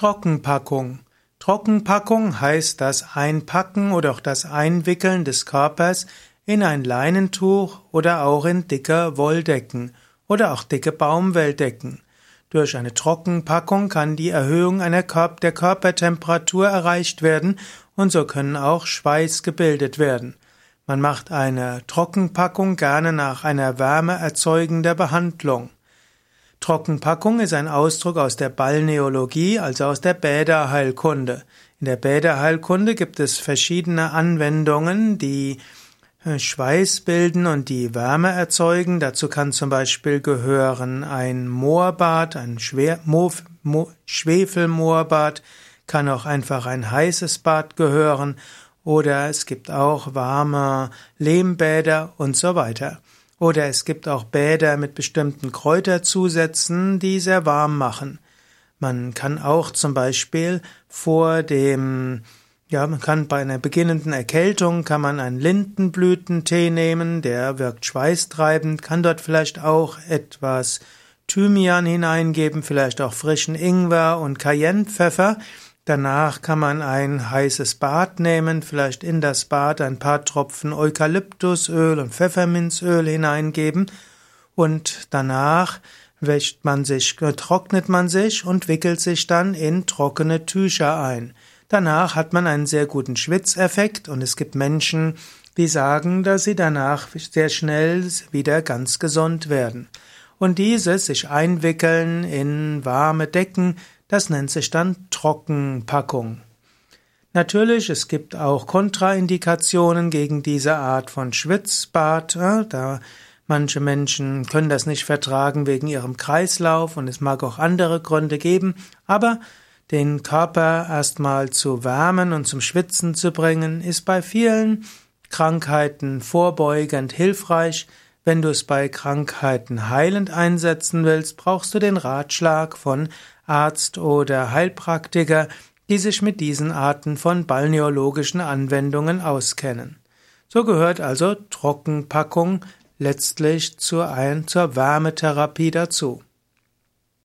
Trockenpackung. Trockenpackung heißt das Einpacken oder auch das Einwickeln des Körpers in ein Leinentuch oder auch in dicke Wolldecken oder auch dicke Baumwelldecken. Durch eine Trockenpackung kann die Erhöhung einer Körp der Körpertemperatur erreicht werden und so können auch Schweiß gebildet werden. Man macht eine Trockenpackung gerne nach einer wärmeerzeugender Behandlung. Trockenpackung ist ein Ausdruck aus der Balneologie, also aus der Bäderheilkunde. In der Bäderheilkunde gibt es verschiedene Anwendungen, die äh, Schweiß bilden und die Wärme erzeugen. Dazu kann zum Beispiel gehören ein Moorbad, ein Schwer Mo Mo Schwefelmoorbad, kann auch einfach ein heißes Bad gehören oder es gibt auch warme Lehmbäder und so weiter. Oder es gibt auch Bäder mit bestimmten Kräuterzusätzen, die sehr warm machen. Man kann auch zum Beispiel vor dem, ja, man kann bei einer beginnenden Erkältung kann man einen Lindenblütentee nehmen, der wirkt schweißtreibend, kann dort vielleicht auch etwas Thymian hineingeben, vielleicht auch frischen Ingwer und Cayennepfeffer. Danach kann man ein heißes Bad nehmen, vielleicht in das Bad ein paar Tropfen Eukalyptusöl und Pfefferminzöl hineingeben und danach wäscht man sich, trocknet man sich und wickelt sich dann in trockene Tücher ein. Danach hat man einen sehr guten Schwitzeffekt und es gibt Menschen, die sagen, dass sie danach sehr schnell wieder ganz gesund werden. Und dieses sich einwickeln in warme Decken, das nennt sich dann Trockenpackung. Natürlich, es gibt auch Kontraindikationen gegen diese Art von Schwitzbad. Da manche Menschen können das nicht vertragen wegen ihrem Kreislauf und es mag auch andere Gründe geben, aber den Körper erstmal zu wärmen und zum Schwitzen zu bringen, ist bei vielen Krankheiten vorbeugend hilfreich. Wenn du es bei Krankheiten heilend einsetzen willst, brauchst du den Ratschlag von Arzt oder Heilpraktiker, die sich mit diesen Arten von balneologischen Anwendungen auskennen. So gehört also Trockenpackung letztlich zur, Ein zur Wärmetherapie dazu.